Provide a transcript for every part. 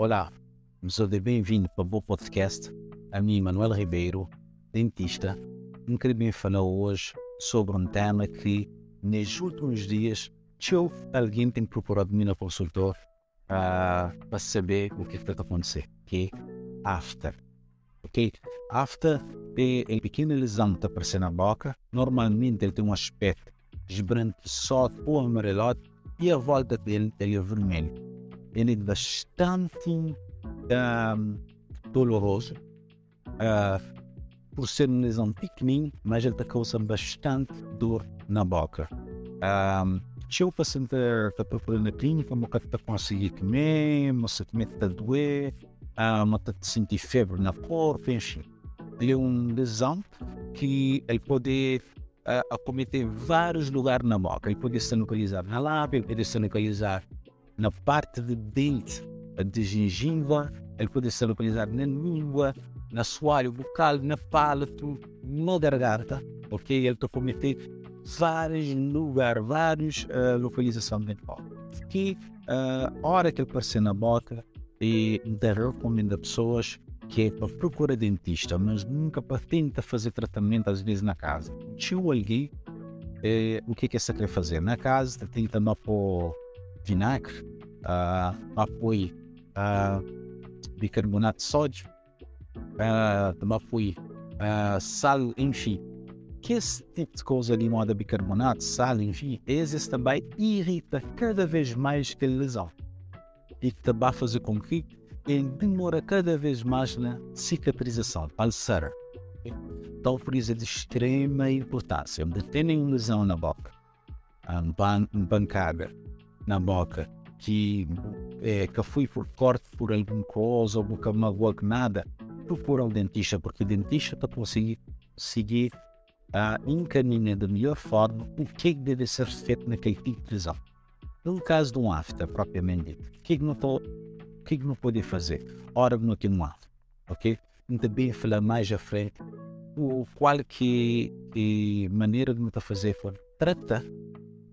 Olá, sou de bem-vindo para o meu podcast. A mim, Manuel Ribeiro, dentista. Me queria falar hoje sobre um tema que, nos últimos dias, eu, alguém tem procurado me no consultor uh, para saber o que está a acontecer, que é after. Ok? After é a pequena lesão que está aparecendo na boca. Normalmente ele tem um aspecto esbranquiçado ou amarelado e a volta dele ele é vermelho. Ele é bastante um, doloroso uh, por ser uma lesão pequenina, mas ele causando bastante dor na boca. Um, se o paciente está procurando na clínica, mas está conseguindo comer, mas também está a doer, mas está a sentir febre na corpo, enfim. Ele é uma lesão que ele pode uh, acometer vários lugares na boca. Ele pode se localizar na lábia, pode se localizar na parte de dente de gengiva, ele pode se localizar na língua, na soalho bucal, na palato, na garganta, ok? Ele pode cometer vários lugares, várias uh, localizações da boca. Que uh, a hora que ele aparecer na boca, e recomendo a pessoas que é para procurar dentista, mas nunca para tentar fazer tratamento às vezes na casa. Eu alguém, é, o que é que você quer fazer? Na casa tomar por vinagre, uh, apoio uh, bicarbonato de sódio, uh, apoio uh, sal, enfim. Que esse tipo de coisa ali, moda bicarbonato, sal, enfim, esses também irrita cada vez mais aquela lesão. E que também fazer com que ele demora cada vez mais na cicatrização, palsar. Então, por isso é de extrema importância. Onde uma lesão na boca, uma bancada na boca, que, é, que foi por corte por alguma coisa ou por magoa nada, procura o dentista, porque o dentista está conseguir seguir a encaminhar da melhor forma o que deve ser feito naquele tipo de lesão. No caso de um afta, propriamente dito, o que não estou que, que não pode fazer? Ora, não tem um afta, ok? Também falar mais à frente o qual que é maneira de não fazer for tratar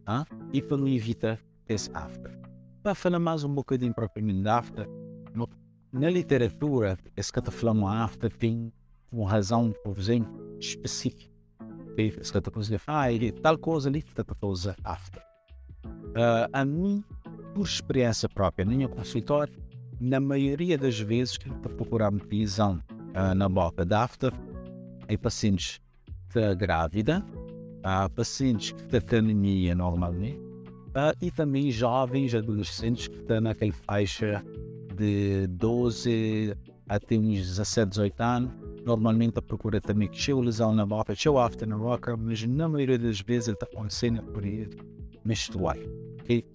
ah? e para não evitar esse after. Para falar mais um bocadinho propriamente de after, no, na literatura, esse falando after tem uma razão, por exemplo, específica. Esse falando, ah, tal coisa ali usar after. Uh, a mim, por experiência própria, no meu consultório, na maioria das vezes que está procurar lesão uh, na boca da after, é pacientes da grávida, há pacientes que têm anemia normalmente, uh, e também jovens adolescentes que estão naquela faixa de 12 até uns 17, 18 anos. Normalmente a procura também que cheio lesão na boca, cheio after na boca, mas na maioria das vezes ele está acontecendo por período menstrual. Okay?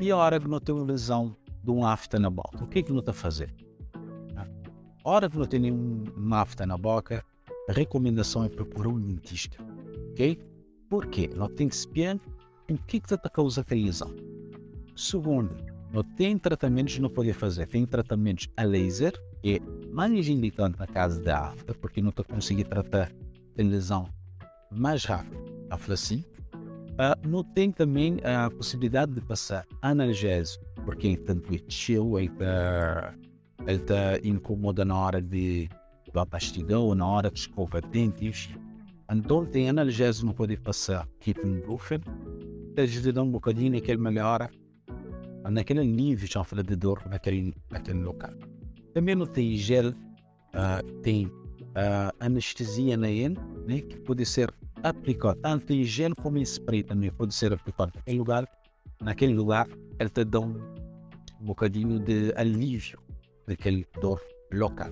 E a hora que não tem lesão de um afta na boca, o que é que não está a fazer? A hora que não tem nenhum afta na boca, a recomendação é procurar um dentista. Ok? Por quê? Não tem que espiar o que a causar a lesão. Segundo, não tem tratamentos que não pode fazer. Tem tratamentos a laser, que é mais indicado na casa da afta, porque não está conseguindo tratar a lesão mais rápido. A assim. Uh, não tem também a possibilidade de passar analgésico, porque tanto é chill, ele está tá incomoda na hora de da pastidão, na hora de escova dentes. Então tem analgésico não pode passar, tipo ajuda um bocadinho naquele melhora, naquele nível, já fala de dor naquele, naquele local. Também não tem gel, tem anestesia na né, que pode ser aplicado, tanto em como em spray também pode ser aplicado naquele lugar, naquele lugar ele te dá um bocadinho de alívio daquele dor local.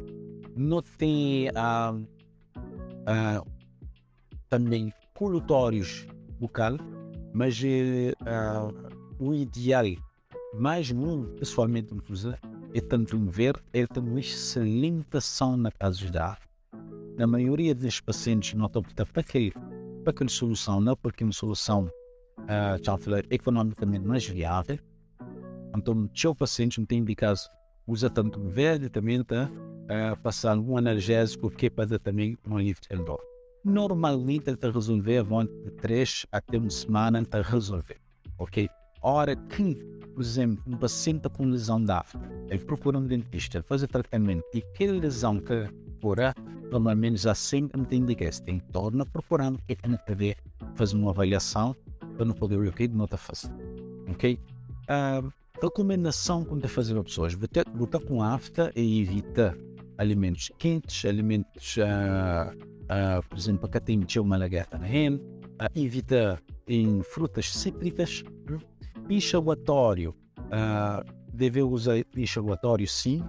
Não tem também colutórios bucal, mas uh, o ideal, mais um pessoalmente me usa, é tanto ver, é ter uma excelente ação na casa da Na maioria dos pacientes não estão para aquele, para aquela solução, não porque uma solução uh, já falei, economicamente mais viável. Então, se o paciente não tem indicado usa tanto verde também está uh, passando um analgésico que é para também um alívio de dor. Normalmente está resolver, vão de 3 até uma semana para resolver, ok? Hora que por exemplo, um paciente com lesão da afta, ele procura um dentista, faz o tratamento e aquela lesão que procura, normalmente já sempre indica que tem que tornar procurando que tem que ver, fazer uma avaliação para não poder o que não está fazendo. Ok? Uh, recomendação quando fazer pessoas, botar com afta e evitar alimentos quentes, alimentos, uh, uh, por exemplo, que uma lagarta na renda, uh, evita em frutas cítricas, enxaguatório, uh, deve usar enxaguatório sim,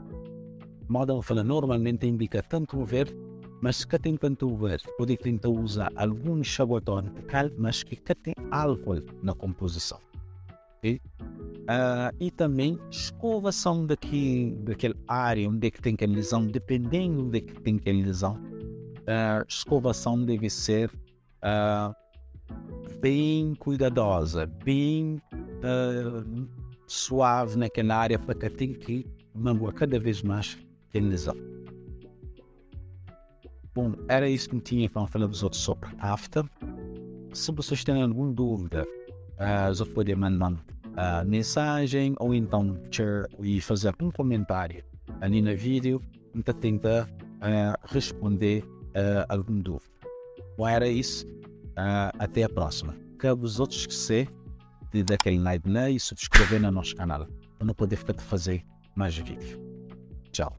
modo fala normalmente indica tanto o verde, mas que tem tanto o verde, pode tentar usar algum enxaguatório mas que tem álcool na composição. Okay? Uh, e também escovação daqui, daquela área onde é que tem aquela lesão, dependendo onde é que tem aquela lesão, uh, escovação deve ser uh, bem cuidadosa, bem uh, suave naquela área para que tenha que magoar cada vez mais lesão. Bom, era isso que tinha para falar dos outros sobre after. Se vocês têm alguma dúvida, uh, só podem mandar uh, mensagem ou então share e fazer um comentário ali no vídeo para tentar uh, responder uh, algum dúvida. Bom, era isso. Uh, até a próxima. Cabe os outros esquecer de dar aquele like né, e subscrever no nosso canal para não poder ficar de fazer mais vídeos. Tchau.